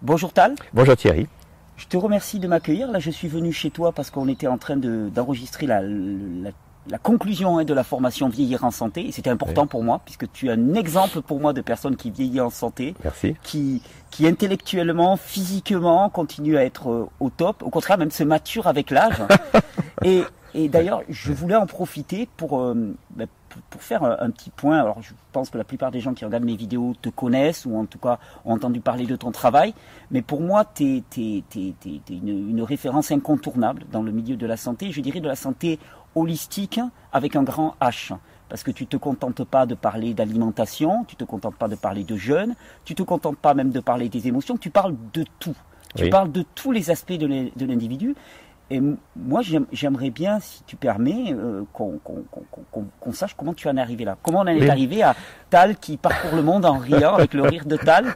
Bonjour Tal. Bonjour Thierry. Je te remercie de m'accueillir. Là, je suis venu chez toi parce qu'on était en train d'enregistrer la, la, conclusion hein, de la formation Vieillir en santé. Et c'était important pour moi puisque tu es un exemple pour moi de personne qui vieillit en santé. Merci. Qui, qui intellectuellement, physiquement continue à être euh, au top. Au contraire, même se mature avec l'âge. et, et d'ailleurs, je voulais en profiter pour, euh, ben, pour, faire un, petit point, alors je pense que la plupart des gens qui regardent mes vidéos te connaissent ou en tout cas ont entendu parler de ton travail, mais pour moi, tu es, une, une, référence incontournable dans le milieu de la santé, je dirais de la santé holistique avec un grand H. Parce que tu ne te contentes pas de parler d'alimentation, tu ne te contentes pas de parler de jeûne, tu ne te contentes pas même de parler des émotions, tu parles de tout. Tu parles de tous les aspects de l'individu. Et moi, j'aimerais bien, si tu permets, euh, qu'on sache comment tu en es arrivé là. Comment on en est arrivé à Tal qui parcourt le monde en riant avec le rire de Tal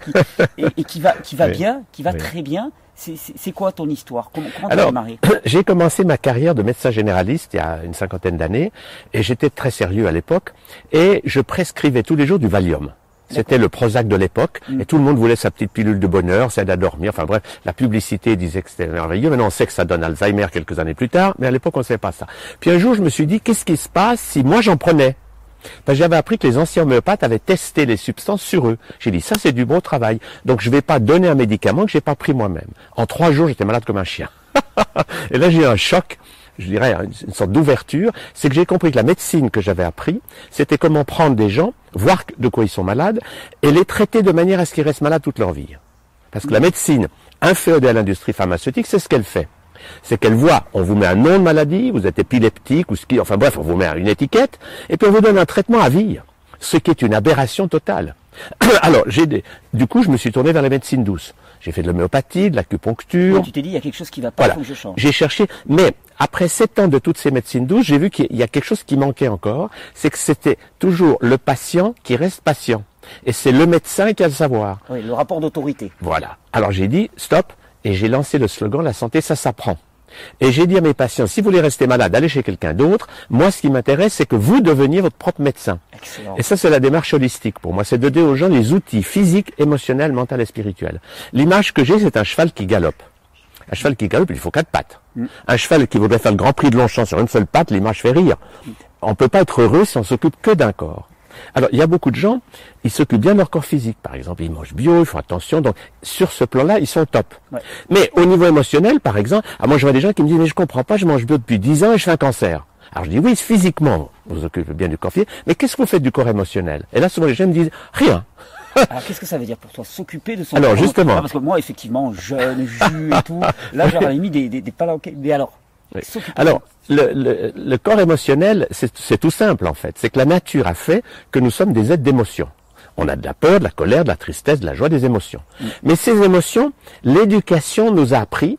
et, qui va, qui va bien, qui va très bien. C'est quoi ton histoire? Comment, comment tu as démarré? J'ai commencé ma carrière de médecin généraliste il y a une cinquantaine d'années et j'étais très sérieux à l'époque et je prescrivais tous les jours du Valium. C'était le Prozac de l'époque, mm. et tout le monde voulait sa petite pilule de bonheur, ça aide à dormir. Enfin bref, la publicité disait que c'était merveilleux. Maintenant, on sait que ça donne Alzheimer quelques années plus tard, mais à l'époque, on ne savait pas ça. Puis un jour, je me suis dit, qu'est-ce qui se passe si moi j'en prenais? Parce j'avais appris que les anciens homéopathes avaient testé les substances sur eux. J'ai dit, ça c'est du bon travail. Donc je ne vais pas donner un médicament que j'ai pas pris moi-même. En trois jours, j'étais malade comme un chien. et là, j'ai eu un choc je dirais, une sorte d'ouverture, c'est que j'ai compris que la médecine que j'avais appris, c'était comment prendre des gens, voir de quoi ils sont malades, et les traiter de manière à ce qu'ils restent malades toute leur vie. Parce que la médecine, inféodée à l'industrie pharmaceutique, c'est ce qu'elle fait. C'est qu'elle voit, on vous met un nom de maladie, vous êtes épileptique ou ce qui, enfin bref, on vous met une étiquette, et puis on vous donne un traitement à vie. Ce qui est une aberration totale. Alors, du coup, je me suis tourné vers la médecine douce. J'ai fait de l'homéopathie, de l'acupuncture. tu t'es dit, il y a quelque chose qui va pas, faut que je change. J'ai cherché, mais après sept ans de toutes ces médecines douces, j'ai vu qu'il y a quelque chose qui manquait encore, c'est que c'était toujours le patient qui reste patient. Et c'est le médecin qui a le savoir. Oui, le rapport d'autorité. Voilà. Alors j'ai dit, stop, et j'ai lancé le slogan, la santé, ça s'apprend. Et j'ai dit à mes patients, si vous voulez rester malade, allez chez quelqu'un d'autre. Moi, ce qui m'intéresse, c'est que vous deveniez votre propre médecin. Et ça, c'est la démarche holistique pour moi. C'est de donner aux gens les outils physiques, émotionnels, mentaux et spirituels. L'image que j'ai, c'est un cheval qui galope. Un cheval qui galope, il faut quatre pattes. Mm. Un cheval qui voudrait faire le Grand Prix de Longchamp sur une seule patte, l'image fait rire. On peut pas être heureux si on s'occupe que d'un corps. Alors, il y a beaucoup de gens, ils s'occupent bien de leur corps physique. Par exemple, ils mangent bio, ils font attention. Donc, sur ce plan-là, ils sont top. Mais au niveau émotionnel, par exemple, ah, moi, je vois des gens qui me disent, mais je comprends pas, je mange bio depuis 10 ans et je fais un cancer. Alors, je dis, oui, physiquement, vous vous occupez bien du corps physique, mais qu'est-ce que vous faites du corps émotionnel? Et là, souvent, les gens me disent, rien. Alors qu'est-ce que ça veut dire pour toi S'occuper de son Alors justement. Ah, parce que moi effectivement jeune, jus et tout, là j'aurais mis des, des, des Mais alors alors, le, le, corps émotionnel, c'est tout simple en fait. C'est que la nature a fait que nous sommes des êtres d'émotion. On a de la peur, de la colère, de la tristesse, de la joie, des émotions. Mm. Mais ces émotions, l'éducation nous a appris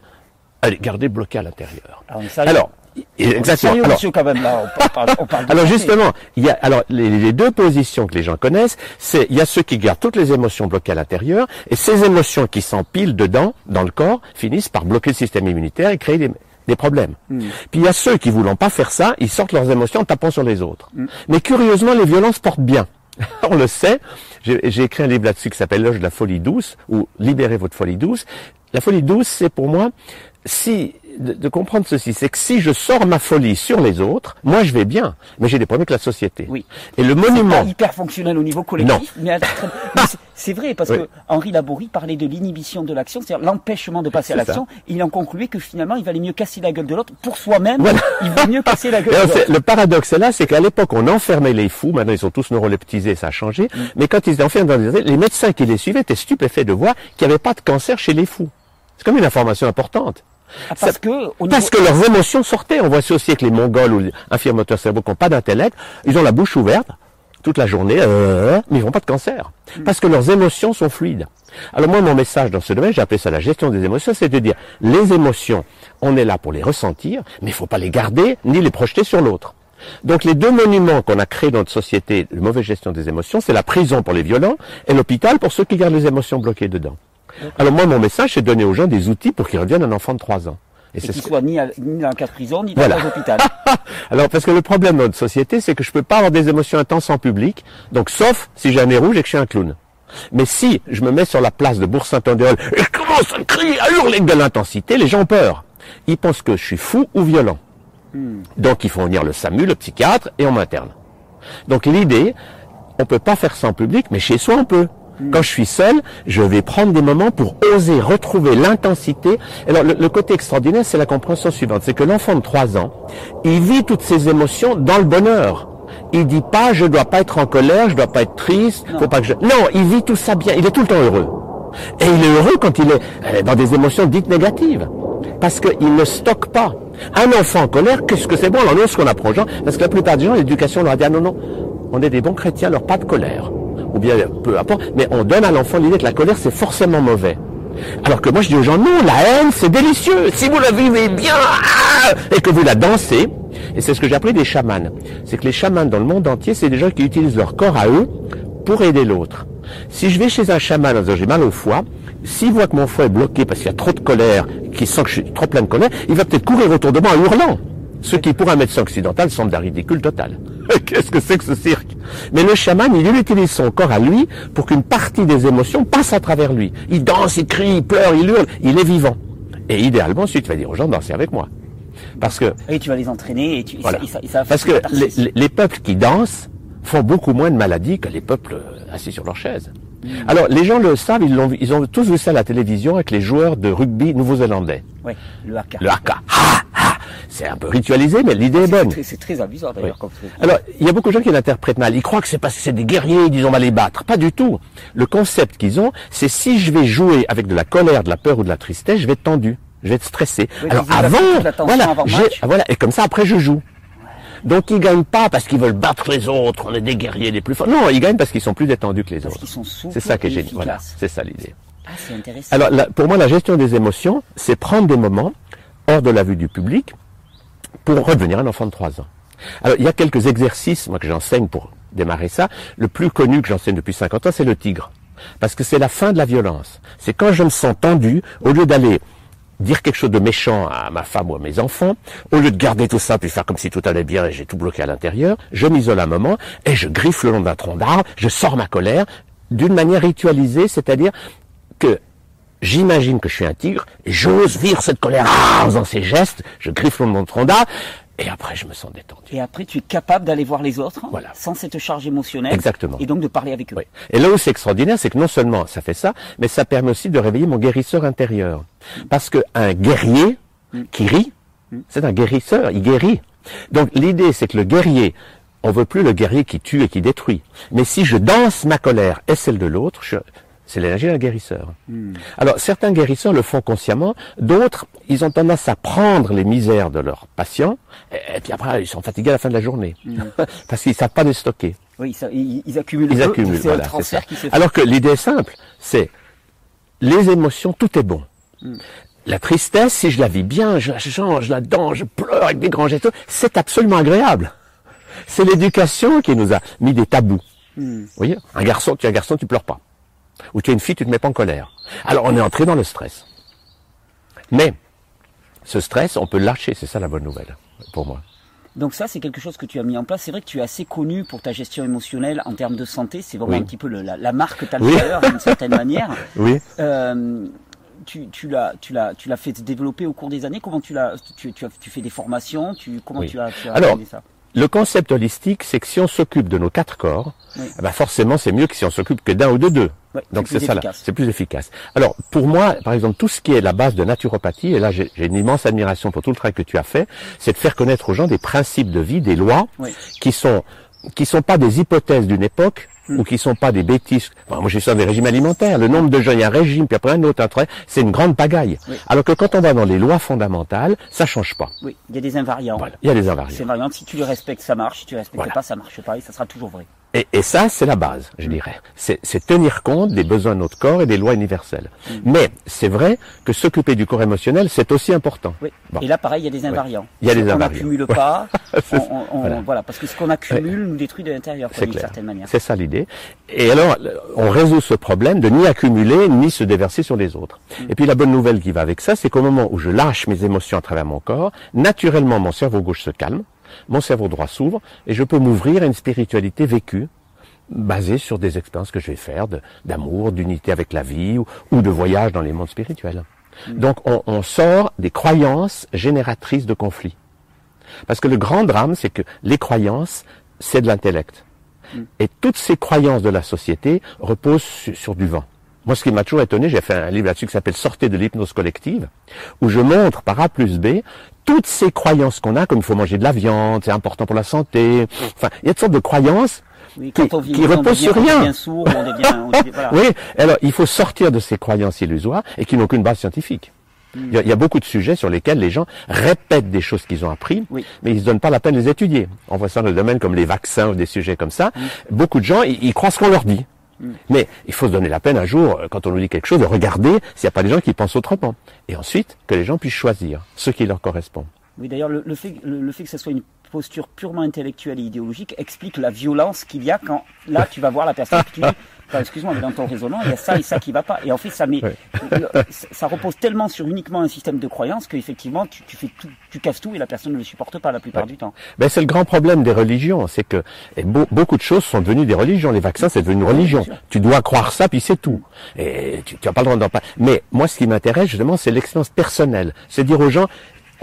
à les garder bloquées à l'intérieur. Alors, exactement. Alors, quand même, là, on parle, on parle alors justement, il y a alors les, les, deux positions que les gens connaissent, c'est il y a ceux qui gardent toutes les émotions bloquées à l'intérieur, et ces émotions qui s'empilent dedans, dans le corps, finissent par bloquer le système immunitaire et créer des, des problèmes. Hmm. Puis il y a ceux qui voulant pas faire ça, ils sortent leurs émotions en tapant sur les autres. Hmm. Mais curieusement, les violences portent bien. On le sait. J'ai écrit un livre là-dessus qui s'appelle L'âge de la folie douce ou Libérez votre folie douce. La folie douce, c'est pour moi si de, comprendre ceci, c'est que si je sors ma folie sur les autres, moi je vais bien, mais j'ai des problèmes avec la société. Oui. Et le monument. Pas hyper fonctionnel au niveau collectif, mais, c'est vrai parce que Henri Laborie parlait de l'inhibition de l'action, c'est-à-dire l'empêchement de passer à l'action. Il en concluait que finalement il valait mieux casser la gueule de l'autre pour soi-même. Il vaut mieux casser la gueule. de l'autre. Le paradoxe là, c'est qu'à l'époque on enfermait les fous. Maintenant ils sont tous neuroleptisés, ça a changé. Mm. Mais quand ils étaient enfermés dans les les médecins qui les suivaient étaient stupéfaits de voir qu'il n'y avait pas de cancer chez les fous. C'est comme une information importante. Ah, parce que, parce que leurs émotions sortaient. On voit aussi avec les Mongols ou les infirmateurs cérébraux qui n'ont pas d'intellect, ils ont la bouche ouverte toute la journée, euh, mais ils n'ont pas de cancer. Hmm. Parce que leurs émotions sont fluides. Alors moi, mon message dans ce domaine, j'ai appelé ça la gestion des émotions, c'est de dire, les émotions, on est là pour les ressentir, mais il ne faut pas les garder, ni les projeter sur l'autre. Donc les deux monuments qu'on a créés dans notre société de mauvaise gestion des émotions, c'est la prison pour les violents et l'hôpital pour ceux qui gardent les émotions bloquées dedans. Alors moi, mon message, c'est de donner aux gens des outils pour qu'ils reviennent un enfant de 3 ans. Et, et qu'il soit ni, ni dans de prison, ni dans un hôpital. Alors, parce que le problème de notre société, c'est que je peux pas avoir des émotions intenses en public, donc sauf si j'ai un nez rouge et que je suis un clown. Mais si je me mets sur la place de Bourg-Saint-Andéol, et comment commence à crier, à hurler de l'intensité, les gens ont peur. Ils pensent que je suis fou ou violent. Donc ils font venir le SAMU, le psychiatre, et on m'interne. Donc l'idée, on peut pas faire ça en public, mais chez soi on peut. Quand je suis seul, je vais prendre des moments pour oser retrouver l'intensité. Alors le, le côté extraordinaire, c'est la compréhension suivante, c'est que l'enfant de 3 ans, il vit toutes ses émotions dans le bonheur. Il dit pas je dois pas être en colère, je dois pas être triste, faut pas que je Non, il vit tout ça bien, il est tout le temps heureux. Et il est heureux quand il est dans des émotions dites négatives. Parce qu'il ne stocke pas. Un enfant en colère, qu'est-ce que c'est bon? Alors nous, ce qu'on apprend aux gens, parce que la plupart des gens, l'éducation leur a dit, ah non, non, on est des bons chrétiens, alors pas de colère. Ou bien, peu importe, mais on donne à l'enfant l'idée que la colère, c'est forcément mauvais. Alors que moi, je dis aux gens, non, la haine, c'est délicieux. Si vous la vivez bien, ah, et que vous la dansez, et c'est ce que j'ai appelé des chamans. C'est que les chamans dans le monde entier, c'est des gens qui utilisent leur corps à eux pour aider l'autre. Si je vais chez un chaman en disant j'ai mal au foie, s'il voit que mon foie est bloqué parce qu'il y a trop de colère, qu'il sent que je suis trop plein de colère, il va peut-être courir autour de moi en hurlant. Ce qui pour un médecin occidental semble d'un ridicule total. Qu'est-ce que c'est que ce cirque? Mais le chaman, il utilise son corps à lui pour qu'une partie des émotions passe à travers lui. Il danse, il crie, il pleure, il hurle, il est vivant. Et idéalement, ensuite, tu vas dire aux gens danser avec moi. Parce que... Et tu vas les entraîner et tu... Voilà. et ça- et ça va Parce que les, peuples qui dansent font beaucoup moins de maladies que les peuples euh, assis sur leur chaise. Mm. Alors, les gens le savent, ils, ont tous vu ça à la télévision avec les joueurs de rugby nouveau-zélandais. Ouais, le haka. Le haka. Ha, ha. C'est un peu ritualisé, mais l'idée est bonne. très- C'est très amusant d'ailleurs. Alors, il y a beaucoup de gens qui l'interprètent mal. Ils croient que c'est parce que c'est des guerriers, ils disent on va les battre. Pas du tout. Le concept qu'ils ont, c'est si je vais jouer avec de la colère, de la peur ou de la tristesse, je vais être tendu, je vais être stressé. Oui, Alors avant, voilà, avant voilà, et comme ça après je joue. Donc ils gagnent pas parce qu'ils veulent battre les autres, on est des guerriers les plus forts. Non, ils gagnent parce qu'ils sont plus détendus que les Parce autres. C'est ça qui est génial. Voilà, c'est ça l'idée. Ah, c'est intéressant. Alors, la- pour moi, la gestion des émotions, c'est prendre des moments hors de la vue du public pour redevenir un enfant de 3 ans. Alors, il y a quelques exercices, moi, que j'enseigne pour démarrer ça. Le plus connu que j'enseigne depuis 50 ans, c'est le tigre. Parce que c'est la fin de la violence. C'est quand je me sens tendu, au lieu d'aller dire quelque chose de méchant à ma femme ou à mes enfants, au lieu de garder tout ça puis faire comme si tout allait bien et j'ai tout bloqué à l'intérieur, je m'isole un moment et je griffe le long d'un tronc d'arbre, je sors ma colère d'une manière ritualisée, c'est-à-dire que j'imagine que je suis un tigre et j'ose vivre cette colère ah, en faisant ces gestes, je griffe tronc d'arbre et après je me sens détendu. Et après, tu es capable d'aller voir les autres Voilà. sans cette charge émotionnelle. Exactement. Et donc de parler avec eux. Oui. Et là où c'est extraordinaire, c'est que non seulement ça fait ça, mais ça permet aussi de réveiller mon guérisseur intérieur. Parce que un guerrier qui rit, c'est un guérisseur, il guérit. Donc l'idée, c'est que le guerrier, on veut plus le guerrier qui tue et qui détruit. Mais si je danse ma colère et celle de l'autre, je- c'est l'énergie d'un guérisseur. Alors certains guérisseurs le font consciemment, d'autres, ils ont tendance à prendre les misères de leurs patients, et, et puis après, ils sont fatigués à la fin de la journée. Parce qu'ils savent pas les stocker. Oui, ils, ils accumulent. Ils accumulent, voilà, ça. Alors que l'idée est simple, c'est les émotions, tout est bon. La tristesse, si je la vis bien, je la change, je la danse, je pleure avec des grands gestes, c'est absolument agréable. C'est l'éducation qui nous a mis des tabous. Vous voyez, un garçon, tu es un garçon, tu pleures pas. Ou tu es une fille, tu te mets pas en colère. Alors on est entré dans le stress. Mais ce stress, on peut lâcher, c'est ça la bonne nouvelle pour moi. Donc ça, c'est quelque chose que tu as mis en place. C'est vrai que tu es assez connu pour ta gestion émotionnelle en termes de santé. C'est vraiment Oui. un petit peu le- la, la marque que tu as Oui. d'une certaine manière. Oui. Euh, tu, tu l'as, tu l'as, tu l'as fait développer au cours des années. Comment tu l'as, tu, tu, as, tu fais des formations? Tu, comment Oui. tu as, tu as Alors, ça? Le concept holistique, c'est que si on s'occupe de nos quatre corps, Oui. eh ben forcément c'est mieux que si on s'occupe que d'un ou de deux. Donc c'est ça c'est plus efficace. Alors pour moi, par exemple, tout ce qui est la base de naturopathie, et là j'ai j'ai une immense admiration pour tout le travail que tu as fait, c'est de faire connaître aux gens des principes de vie, des lois, Oui. qui sont qui sont pas des hypothèses d'une époque ou qui sont pas des bêtises. Bon, moi j'ai ça des régimes alimentaires. Le nombre de gens, il y a un régime puis après un autre, un autre, c'est une grande pagaille. Oui. Alors que quand on va dans les lois fondamentales, ça change pas. Oui, il y a des invariants. Voilà, il y a des invariants. Ces variantes, si tu les respectes, ça marche. Si tu les respectes Voilà. pas, ça marche pas et ça sera toujours vrai. Et, et ça, c'est la base, je dirais. C'est tenir compte des besoins de notre corps et des lois universelles. Mais c'est vrai que s'occuper du corps émotionnel, c'est aussi important. Oui. Bon. Et là, pareil, il y a des invariants. Il y a des on invariants. n'accumule pas. C'est on, on- on- Voilà. voilà. parce que ce qu'on accumule nous détruit de l'intérieur, d'une certaine manière. C'est ça l'idée. Et alors, on résout ce problème de ni accumuler, ni se déverser sur les autres. Et puis la bonne nouvelle qui va avec ça, c'est qu'au moment où je lâche mes émotions à travers mon corps, naturellement mon cerveau gauche se calme, mon cerveau droit s'ouvre, et je peux m'ouvrir à une spiritualité vécue basé sur des expériences que je vais faire d'amour, d'unité avec la vie ou, de voyage dans les mondes spirituels. Mm. Donc on, on, sort des croyances génératrices de conflits. Parce que le grand drame, c'est que les croyances, c'est de l'intellect. Mm. Et toutes ces croyances de la société reposent sur, du vent. Moi, ce qui m'a toujours étonné, j'ai fait un livre là-dessus qui s'appelle Sortez de l'hypnose collective, où je montre par A plus B toutes ces croyances qu'on a, comme il faut manger de la viande, c'est important pour la santé. Enfin, il y a toutes sortes de croyances qui, qui reposent sur rien. oui, alors il faut sortir de ces croyances illusoires et qui n'ont qu'une base scientifique. Il y, a, beaucoup de sujets sur lesquels les gens répètent des choses qu'ils ont appris, mais ils ne se donnent pas la peine de les étudier. On voit ça dans le domaine comme les vaccins ou des sujets comme ça. Beaucoup de gens, ils, croient ce qu'on leur dit. Mais il faut se donner la peine un jour, euh, quand on nous dit quelque chose, de regarder s'il n'y a pas des gens qui pensent autrement. Et ensuite, que les gens puissent choisir ce qui leur correspond. Oui, d'ailleurs, le, fait, le, fait que ce soit une posture purement intellectuelle et idéologique explique la violence qu'il y a quand, là, tu vas voir la personne qui excuse-moi, mais dans ton raisonnement, il y a ça et ça qui va pas. Et en fait, ça met, ça repose tellement sur uniquement un système de croyance qu'effectivement, tu, tu fais tout, tu casses tout et la personne ne le supporte pas la plupart du temps. Ben, c'est le grand problème des religions, c'est que beaucoup de choses sont devenues des religions. Les vaccins, c'est devenu une religion. Tu dois croire ça, puis c'est tout. Et tu n'as pas le droit d'en parler. Mais moi, ce qui m'intéresse, justement, c'est l'expérience personnelle. C'est dire aux gens,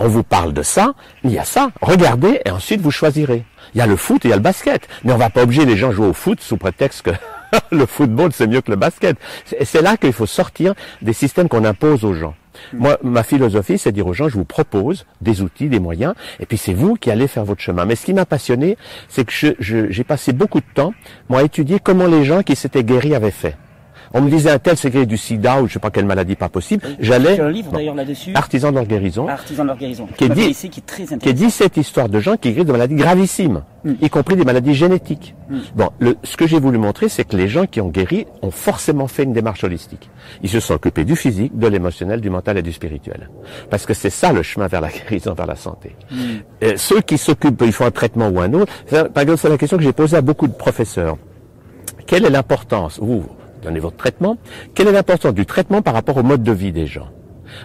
on vous parle de ça, il y a ça, regardez, et ensuite vous choisirez. Il y a le foot et il y a le basket. Mais on va pas obliger les gens à jouer au foot sous prétexte que le football, c'est mieux que le basket. C'est là qu'il faut sortir des systèmes qu'on impose aux gens. Moi, ma philosophie, c'est dire aux gens, je vous propose des outils, des moyens, et puis c'est vous qui allez faire votre chemin. Mais ce qui m'a passionné, c'est que j'ai passé beaucoup de temps, moi, à étudier comment les gens qui s'étaient guéris avaient fait on me disait un tel secret du sida ou je sais pas quelle maladie pas possible, j'allais un livre d'ailleurs là-dessus. Artisan de leur guérison. Artisan de leur guérison. Qui, dit, qui, est très qui est dit cette histoire de gens qui guérissent de maladies gravissimes, hmm. y compris des maladies génétiques. Hmm. Bon, le, ce que j'ai voulu montrer, c'est que les gens qui ont guéri ont forcément fait une démarche holistique. Ils se sont occupés du physique, de l'émotionnel, du mental et du spirituel. Parce que c'est ça le chemin vers la guérison, vers la santé. Hmm. ceux qui s'occupent, ils font un traitement ou un autre. Par exemple, c'est la question que j'ai posée à beaucoup de professeurs. Quelle est l'importance, vous, donnez votre traitement. Quelle est l'importance du traitement par rapport au mode de vie des gens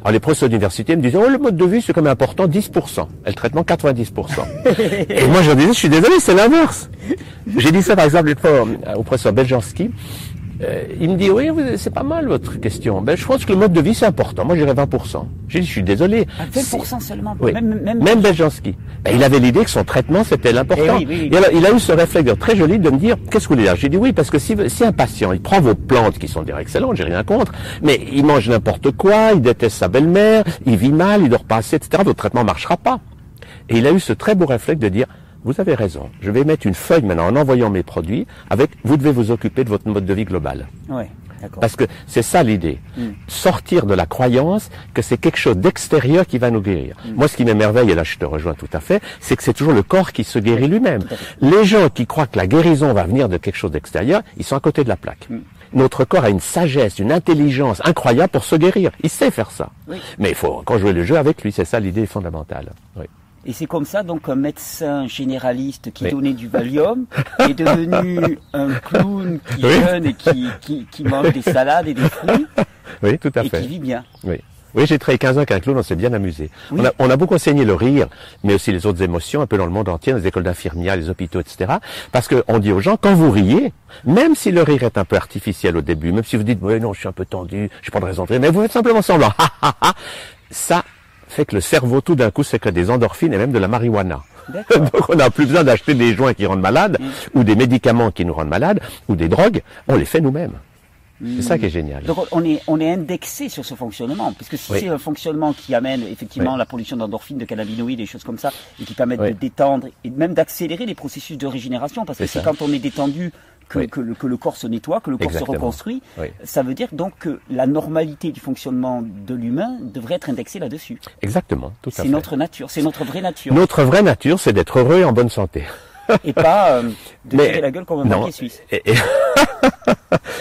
alors les professeurs d'université me disaient oh le mode de vie c'est quand même important 10% et le traitement 90%. et moi je leur disais je suis désolé c'est l'inverse. J'ai dit ça par exemple au professeur Beljanski euh, il me dit, oui, c'est pas mal votre question. Ben, je pense que le mode de vie, c'est important. Moi, j'irais 20%. J'ai dit, je suis désolé. 20% ah, seulement oui. Même, même, même Beljanski. Ben, il avait l'idée que son traitement, c'était l'important. Eh Et alors, il a eu ce réflexe très joli de me dire, qu'est-ce que vous voulez dire? J'ai dit, oui, parce que si, si un patient, il prend vos plantes, qui sont déjà excellentes, j'ai rien contre, mais il mange n'importe quoi, il déteste sa belle-mère, il vit mal, il dort pas assez, etc., votre traitement marchera pas. Et il a eu ce très beau réflexe de dire, vous avez raison. Je vais mettre une feuille maintenant en envoyant mes produits avec vous devez vous occuper de votre mode de vie global. Ouais, Parce que c'est ça l'idée. Hmm. Sortir de la croyance que c'est quelque chose d'extérieur qui va nous guérir. Hmm. Moi, ce qui m'émerveille, et là je te rejoins tout à fait, c'est que c'est toujours le corps qui se guérit lui-même. Les gens qui croient que la guérison va venir de quelque chose d'extérieur, ils sont à côté de la plaque. Hmm. Notre corps a une sagesse, une intelligence incroyable pour se guérir. Il sait faire ça. Mais il faut quand jouer le jeu avec lui, c'est ça l'idée fondamentale. Oui. Et c'est comme ça, donc, un médecin généraliste qui donnait du Valium est devenu un clown qui jeûne et qui, qui, qui, mange des salades et des fruits. Oui, tout à et fait. Et qui vit bien. Oui. Oui, j'ai travaillé 15 ans avec un clown, on s'est bien amusé. On, a, on, a, beaucoup enseigné le rire, mais aussi les autres émotions, un peu dans le monde entier, dans les écoles d'infirmières, les hôpitaux, etc. Parce qu'on dit aux gens, quand vous riez, même si le rire est un peu artificiel au début, même si vous dites, oui, non, je suis un peu tendu, j'ai pas de raison de rire, mais vous faites simplement semblant, ça, fait que le cerveau tout d'un coup sécrète des endorphines et même de la marijuana. Donc on n'a plus besoin d'acheter des joints qui rendent malades, mm. ou des médicaments qui nous rendent malades, ou des drogues, on les fait nous-mêmes. C'est ça qui est génial. Donc on est, on est indexé sur ce fonctionnement, puisque si c'est un fonctionnement qui amène effectivement la production d'endorphines, de cannabinoïdes, des choses comme ça, et qui permettent de détendre et même d'accélérer les processus de régénération, parce que c'est quand on est détendu que, que, le, que, le, corps se nettoie, que le corps se reconstruit. Ça veut dire donc que la normalité du fonctionnement de l'humain devrait être indexée là-dessus. Exactement, tout à fait. C'est notre nature, c'est notre vraie nature. Notre vraie nature, c'est d'être heureux et en bonne santé. et pas euh, de tirer la gueule comme un banquier suisse.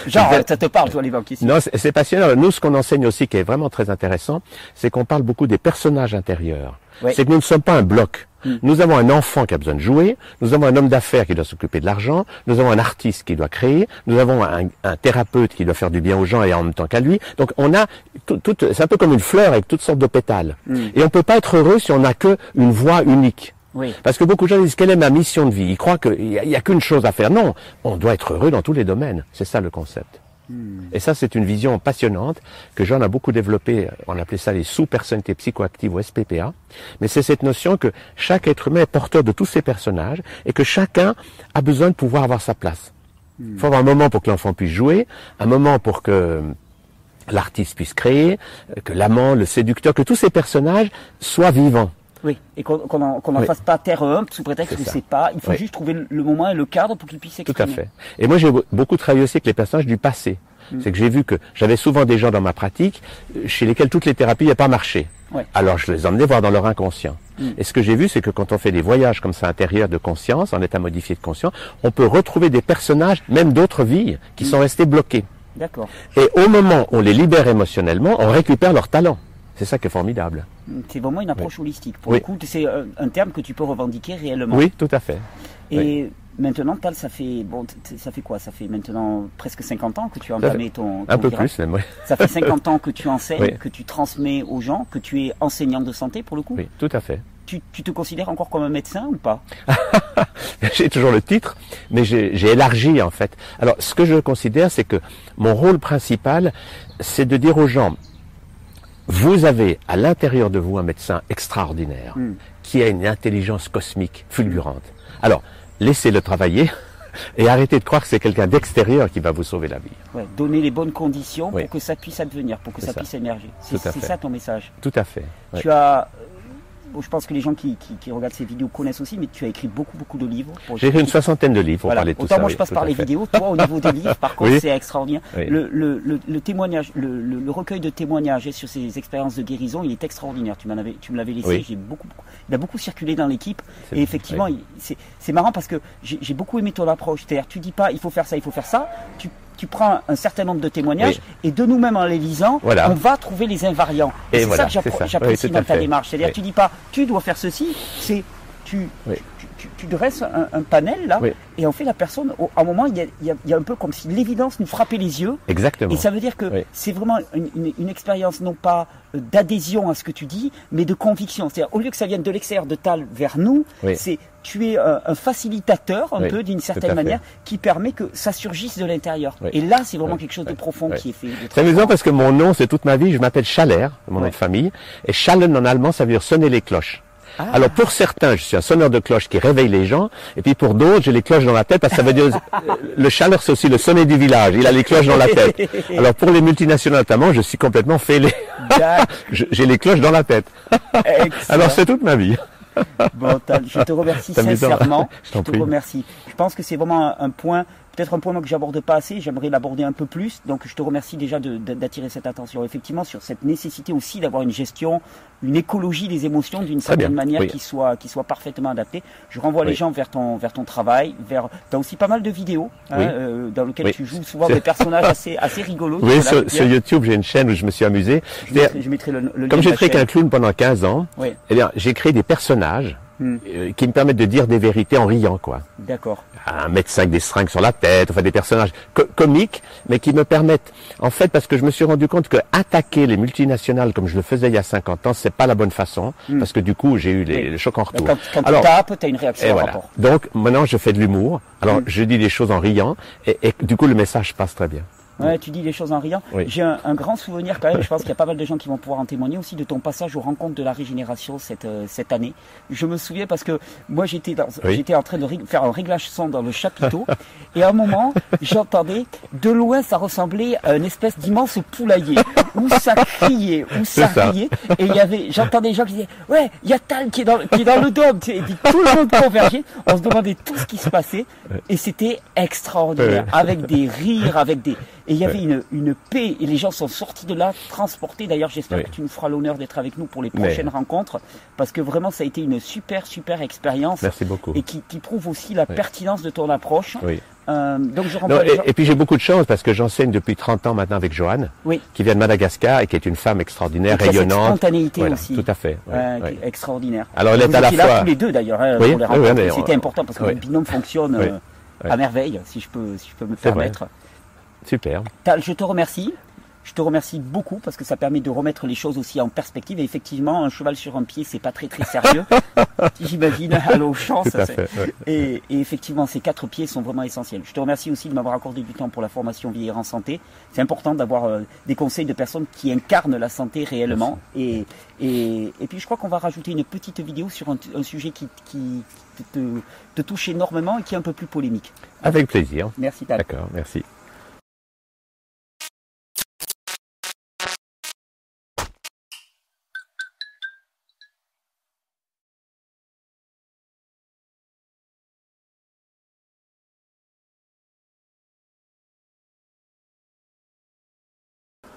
Genre, ça te parle, toi, les banquiers suisses. Non, c'est passionnant. Nous, ce qu'on enseigne aussi, qui est vraiment très intéressant, c'est qu'on parle beaucoup des personnages intérieurs. C'est que nous ne sommes pas un bloc. Hmm. Nous avons un enfant qui a besoin de jouer, nous avons un homme d'affaires qui doit s'occuper de l'argent, nous avons un artiste qui doit créer, nous avons un, thérapeute qui doit faire du bien aux gens et en même temps qu'à lui. Donc on a tout, c'est un peu comme une fleur avec toutes sortes de pétales. Hmm. Et on peut pas être heureux si on n'a que une voix unique. Oui. Parce que beaucoup de gens disent quelle est ma mission de vie? Ils croient qu'il n'y a qu'une chose à faire. Non, on doit être heureux dans tous les domaines. C'est ça le concept. Et ça, c'est une vision passionnante que Jean a beaucoup développée. On appelait ça les sous-personnalités psychoactives ou SPPA. Mais c'est cette notion que chaque être humain est porteur de tous ces personnages et que chacun a besoin de pouvoir avoir sa place. Il faut avoir un moment pour que l'enfant puisse jouer, un moment pour que l'artiste puisse créer, que l'amant, le séducteur, que tous ces personnages soient vivants. Oui, et qu'on qu'on en, qu'on en Oui. fasse pas terre humble sous prétexte que c'est pas. Il faut Oui. juste trouver le- moment et le cadre pour qu'il puisse Tout s'exprimer. à fait. Et moi, j'ai be- beaucoup travaillé aussi avec les personnages du passé. C'est que j'ai vu que j'avais souvent des gens dans ma pratique euh, chez lesquels toutes les thérapies n'avaient pas marché. Ouais. Alors je les emmenais voir dans leur inconscient. Et ce que j'ai vu, c'est que quand on fait des voyages comme ça intérieurs de conscience, en état modifié de conscience, on peut retrouver des personnages, même d'autres vies, qui sont restés bloqués. D'accord. Et au moment où on les libère émotionnellement, on récupère leur talent. C'est ça qui est formidable. C'est vraiment une approche holistique. Pour Oui. le coup, c'est un, terme que tu peux revendiquer réellement. Oui, tout à fait. Et maintenant, Tal, ça fait bon, ça fait quoi? Ça fait maintenant presque 50 ans que tu as entamé ton, ton Un peu virage. plus même, oui. Ça fait 50 ans que tu enseignes, que tu transmets aux gens, que tu es enseignant de santé pour le coup? Oui, tout à fait. Tu, tu te considères encore comme un médecin ou pas? J'ai toujours le titre, mais j'ai élargi en fait. Alors, ce que je considère, c'est que mon rôle principal, c'est de dire aux gens, vous avez à l'intérieur de vous un médecin extraordinaire, Mm. qui a une intelligence cosmique fulgurante. Alors, laissez-le travailler et arrêtez de croire que c'est quelqu'un d'extérieur qui va vous sauver la vie. ouais, Donner les bonnes conditions Oui. pour que ça puisse advenir, pour que ça, ça. puisse émerger. C'est ça ton message. Tout à fait. Tu as, je pense que les gens qui, qui, qui regardent ces vidéos connaissent aussi, mais tu as écrit beaucoup beaucoup de livres. J'ai écrit une soixantaine de livres pour Voilà. parler de tout Autant ça. moi je passe par les fait. vidéos, toi au niveau des livres, par contre Oui. c'est extraordinaire. Oui. Le, le, le, le témoignage, le, recueil de témoignages sur ces expériences de guérison, il est extraordinaire. Tu avais, tu me l'avais laissé. J'ai beaucoup, beaucoup- il a beaucoup circulé dans l'équipe. Et effectivement, c'est marrant parce que j'ai beaucoup aimé ton approche. C'est-à-dire, tu dis pas il faut faire ça, il faut faire ça. Tu tu prends un certain nombre de témoignages et de nous-mêmes en les lisant, Voilà. on va trouver les invariants. Et Et c'est voilà, ça que j'apprécie Oui, dans ta démarche. C'est-à-dire, Oui. tu dis pas tu dois faire ceci, c'est tu. Tu, dresses un, un panel là, Oui. et en fait la personne, au- à un moment, il y a, il y a- il y a un peu comme si l'évidence nous frappait les yeux. Exactement. Et ça veut dire que Oui. c'est vraiment une, une- une expérience non pas euh, d'adhésion à ce que tu dis, mais de conviction. C'est-à-dire, au lieu que ça vienne de l'extérieur de Tal vers nous, Oui. c'est tu es un, un facilitateur un peu d'une certaine manière qui permet que ça surgisse de l'intérieur. Et là, c'est vraiment quelque chose de profond qui est fait. C'est amusant parce que mon nom, c'est toute ma vie, je m'appelle Schaller, mon nom de famille, et Schallen en allemand, ça veut dire sonner les cloches. Ah. Alors pour certains, je suis un sonneur de cloches qui réveille les gens, et puis pour d'autres, j'ai les cloches dans la tête parce que ça veut dire euh, le Schaller, c'est aussi le sonnet du village. Il a les cloches dans la tête. Alors pour les multinationales notamment, je suis complètement fêlé. J'ai les cloches dans la tête. Alors c'est toute ma vie. Bon, je te remercie sincèrement. Je te prie. remercie. Je pense que c'est vraiment un, un point, peut-être un point moi, que j'aborde pas assez. J'aimerais l'aborder un peu plus. Donc, je te remercie déjà d'attirer cette attention. Effectivement, sur cette nécessité aussi d'avoir une gestion, une écologie des émotions d'une bien, certaine manière oui. qui soit qui soit parfaitement adaptée. Je renvoie les gens vers ton vers ton travail, vers. T'as aussi pas mal de vidéos hein, euh, dans lesquelles tu joues souvent des personnages assez assez rigolos. Oui, sur. YouTube, j'ai une chaîne où je me suis amusé. je mettrai, je mettrai le, le Comme j'ai avec un clown pendant 15 ans, eh bien, j'ai créé des personnages Hmm. euh, qui me permettent de dire des vérités en riant, quoi. d'accord. un médecin avec des seringues sur la tête, enfin des personnages co- comiques, mais qui me permettent, en fait, parce que je me suis rendu compte que attaquer les multinationales comme je le faisais il y a 50 ans, c'est pas la bonne façon, parce que du coup, j'ai eu les, Oui. le choc en retour. Quand, quand Alors, tu tapes, tu as une réaction et voilà. rapport. Donc maintenant, je fais de l'humour. Alors, Mm. je dis des choses en riant, et, et du coup, le message passe très bien. Ouais, tu dis les choses en riant. Oui. J'ai un, un grand souvenir quand même, je pense qu'il y a pas mal de gens qui vont pouvoir en témoigner aussi de ton passage aux rencontres de la régénération cette, euh, cette année. Je me souviens parce que moi j'étais dans- Oui. j'étais en train de faire un réglage son dans le chapiteau et à un moment j'entendais de loin ça ressemblait à une espèce d'immense poulailler où ça criait, où ça, ça. riait et il y avait j'entendais des gens qui disaient ouais il y a Tal qui est dans, qui est dans le dôme et puis tout le monde convergeait on se demandait tout ce qui se passait et c'était extraordinaire avec des rires avec des et il y avait une, une paix et les gens sont sortis de là transportés d'ailleurs j'espère que tu nous feras l'honneur d'être avec nous pour les prochaines rencontres parce que vraiment ça a été une super super expérience Merci beaucoup. et qui, qui prouve aussi la pertinence de ton approche Oui. Euh, donc je Non, et, et puis j'ai beaucoup de chance parce que j'enseigne depuis 30 ans maintenant avec Joanne, oui qui vient de Madagascar et qui est une femme extraordinaire, Et a cette rayonnante. spontanéité Voilà, aussi. Tout à fait. ouais, Euh, extraordinaire. Alors, elle est à la étiez là fois- tous les deux d'ailleurs hein, Oui, oui, C'était on- important parce que le binôme fonctionne euh, à merveille, si je peux, si je peux me vrai. Super. Tal, je te remercie. Je te remercie beaucoup parce que ça permet de remettre les choses aussi en perspective. Et effectivement, un cheval sur un pied, c'est pas très très sérieux. J'imagine à l'eau chance. Et, et, effectivement, ces quatre pieds sont vraiment essentiels. Je te remercie aussi de m'avoir accordé du temps pour la formation vieillir en santé. C'est important d'avoir euh, des conseils de personnes qui incarnent la santé réellement. Et, et, et, puis je crois qu'on va rajouter une petite vidéo sur un, un sujet qui, qui te, te, touche énormément et qui est un peu plus polémique. Avec plaisir. Merci D'accord, merci.